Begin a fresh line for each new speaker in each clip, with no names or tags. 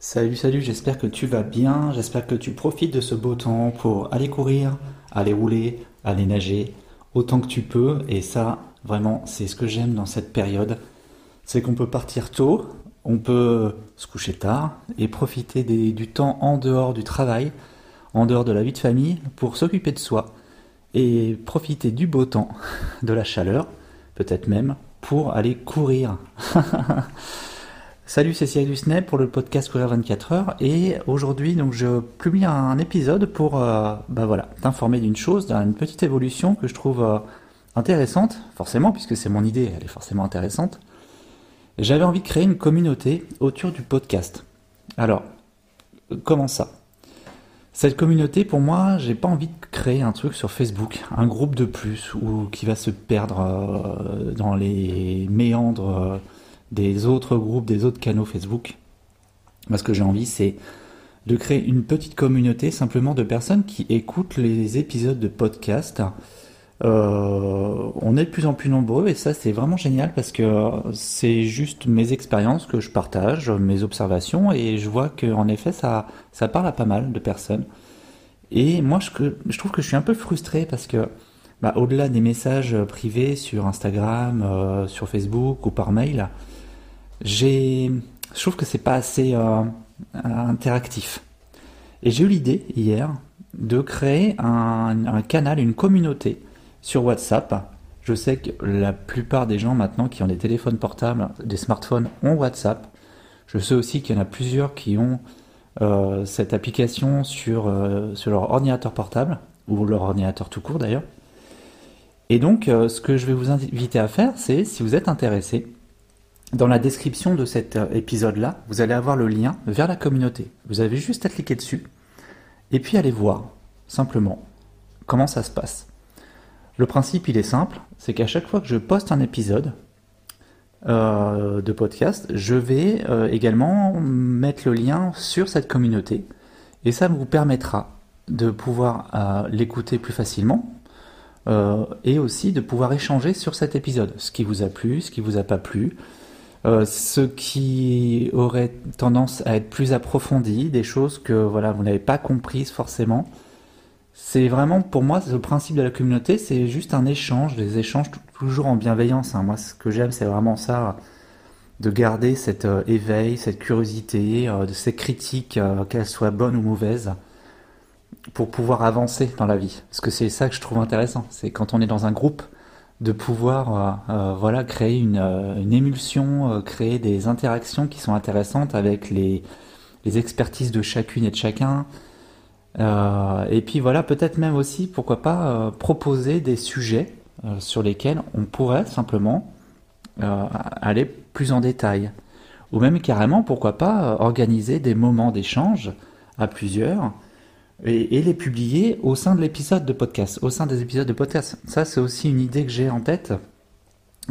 Salut, salut, j'espère que tu vas bien, j'espère que tu profites de ce beau temps pour aller courir, aller rouler, aller nager, autant que tu peux. Et ça, vraiment, c'est ce que j'aime dans cette période. C'est qu'on peut partir tôt, on peut se coucher tard et profiter du temps en dehors du travail, en dehors de la vie de famille, pour s'occuper de soi et profiter du beau temps, de la chaleur, peut-être même, pour aller courir. Salut, c'est Cyril Lusnet pour le podcast Courir 24 heures et aujourd'hui donc je publie un épisode pour euh, bah t'informer d'une chose, d'une petite évolution que je trouve euh, intéressante, forcément puisque c'est mon idée, elle est forcément intéressante. J'avais envie de créer une communauté autour du podcast. Alors, comment ça? Cette communauté, pour moi, j'ai pas envie de créer un truc sur Facebook, un groupe de plus ou qui va se perdre euh, dans les méandres des autres groupes, des autres canaux Facebook. Moi, ce que j'ai envie, c'est de créer une petite communauté simplement de personnes qui écoutent les épisodes de podcast. Euh, on est de plus en plus nombreux et ça c'est vraiment génial parce que c'est juste mes expériences que je partage, mes observations et je vois qu'en effet ça, ça parle à pas mal de personnes. Et moi je, trouve que je suis un peu frustré parce que bah, au-delà des messages privés sur Instagram, euh, sur Facebook ou par mail, j'ai, je trouve que c'est pas assez euh, interactif. Et j'ai eu l'idée hier de créer un, canal, une communauté sur WhatsApp. Je sais que la plupart des gens maintenant qui ont des téléphones portables, des smartphones, ont WhatsApp. Je sais aussi qu'il y en a plusieurs qui ont euh, cette application sur, euh, sur leur ordinateur portable, ou leur ordinateur tout court d'ailleurs. Et donc, ce que je vais vous inviter à faire, c'est, si vous êtes intéressé, dans la description de cet euh, épisode-là, vous allez avoir le lien vers la communauté. Vous avez juste à cliquer dessus et puis aller voir simplement comment ça se passe. Le principe, il est simple, c'est qu'à chaque fois que je poste un épisode euh, de podcast, je vais euh, également mettre le lien sur cette communauté et ça vous permettra de pouvoir l'écouter plus facilement et aussi de pouvoir échanger sur cet épisode, ce qui vous a plu, ce qui vous a pas plu, euh, ce qui aurait tendance à être plus approfondi, des choses que voilà vous n'avez pas comprises forcément. C'est vraiment pour moi le principe de la communauté, c'est juste un échange, des échanges toujours en bienveillance. Hein. Moi, ce que j'aime, c'est vraiment ça, de garder cet euh, éveil, cette curiosité, euh, de ces critiques, qu'elles soient bonnes ou mauvaises, pour pouvoir avancer dans la vie. Parce que c'est ça que je trouve intéressant. C'est quand on est dans un groupe, de pouvoir euh, euh, voilà créer une, euh, émulsion, créer des interactions qui sont intéressantes avec les, les expertises de chacune et de chacun. et puis voilà, peut-être même aussi, pourquoi pas, proposer des sujets sur lesquels on pourrait simplement aller plus en détail. Ou même carrément, pourquoi pas, organiser des moments d'échange à plusieurs et, les publier au sein de l'épisode de podcast, au sein des épisodes de podcast. Ça, c'est aussi une idée que j'ai en tête.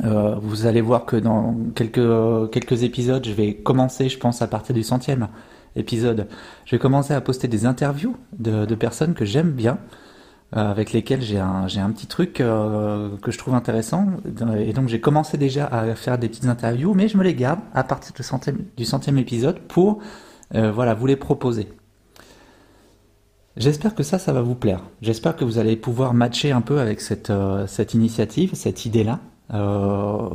Euh, vous allez voir que dans quelques, épisodes, je vais commencer, je pense, à partir du centième épisode, je vais commencer à poster des interviews de, personnes que j'aime bien, euh, avec lesquelles j'ai un, petit truc euh, que je trouve intéressant. Et donc j'ai commencé déjà à faire des petites interviews, mais je me les garde à partir du centième, du centième épisode pour voilà, vous les proposer. J'espère que ça, ça va vous plaire. J'espère que vous allez pouvoir matcher un peu avec cette, euh, cette initiative, cette idée-là. Euh,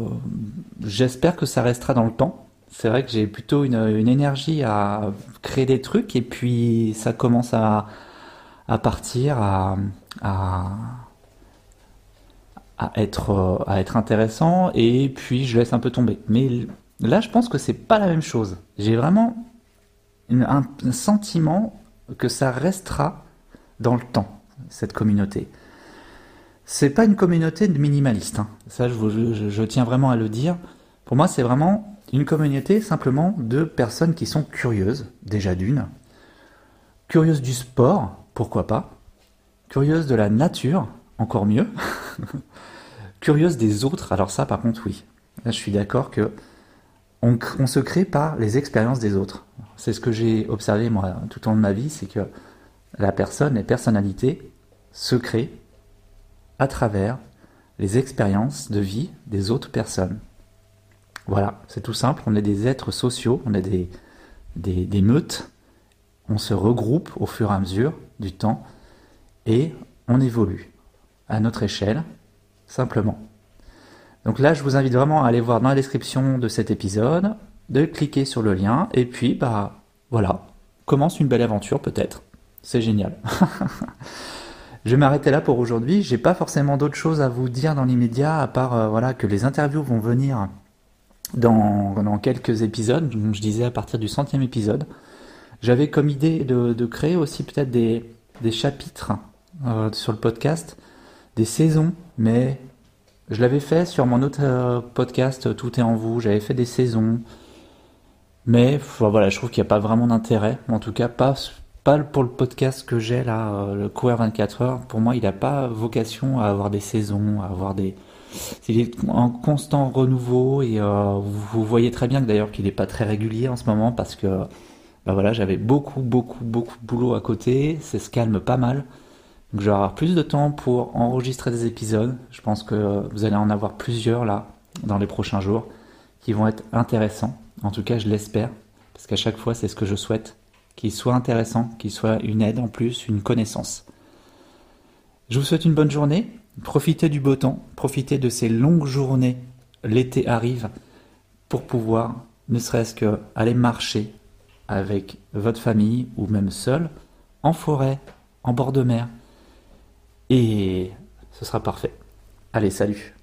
J'espère que ça restera dans le temps. C'est vrai que j'ai plutôt une, une, énergie à créer des trucs et puis ça commence à, à partir, à, à, être, à être intéressant et puis je laisse un peu tomber. Mais là, je pense que c'est pas la même chose. J'ai vraiment un sentiment que ça restera dans le temps, cette communauté. C'est pas une communauté de minimalistes, hein. ça je, tiens vraiment à le dire. Pour moi, c'est vraiment une communauté simplement de personnes qui sont curieuses, déjà d'une, curieuses du sport, pourquoi pas, curieuses de la nature, encore mieux, curieuses des autres, alors ça par contre oui. Je suis d'accord que on, se crée par les expériences des autres. C'est ce que j'ai observé moi tout au long de ma vie, c'est que la personne, les personnalités se créent à travers les expériences de vie des autres personnes. Voilà, c'est tout simple, on est des êtres sociaux, on est des, des, meutes, on se regroupe au fur et à mesure du temps et on évolue à notre échelle, simplement. Donc là, je vous invite vraiment à aller voir dans la description de cet épisode, de cliquer sur le lien, et puis, bah, voilà, commence une belle aventure peut-être. C'est génial. je vais m'arrêter là pour aujourd'hui. J'ai pas forcément d'autres choses à vous dire dans l'immédiat, à part, euh, voilà, que les interviews vont venir dans, quelques épisodes, je disais à partir du centième épisode. J'avais comme idée de, créer aussi peut-être des, chapitres euh, sur le podcast, des saisons, mais je l'avais fait sur mon autre euh, podcast, Tout est en vous, j'avais fait des saisons, mais voilà, je trouve qu'il n'y a pas vraiment d'intérêt, en tout cas pas, pas pour le podcast que j'ai là, euh, le QR 24 heures, pour moi il n'a pas vocation à avoir des saisons, à avoir des, il est en constant renouveau et euh, vous voyez très bien que d'ailleurs qu'il n'est pas très régulier en ce moment parce que bah voilà, j'avais beaucoup, beaucoup, beaucoup de boulot à côté, ça se calme pas mal. Donc je vais avoir plus de temps pour enregistrer des épisodes. Je pense que vous allez en avoir plusieurs là dans les prochains jours qui vont être intéressants. En tout cas, je l'espère parce qu'à chaque fois, c'est ce que je souhaite, qu'il soit intéressant, qu'il soit une aide en plus, une connaissance. Je vous souhaite une bonne journée Profitez du beau temps, profitez de ces longues journées. L'été arrive pour pouvoir, ne serait-ce que aller marcher avec votre famille ou même seul, en forêt, en bord de mer. Et ce sera parfait. Allez, salut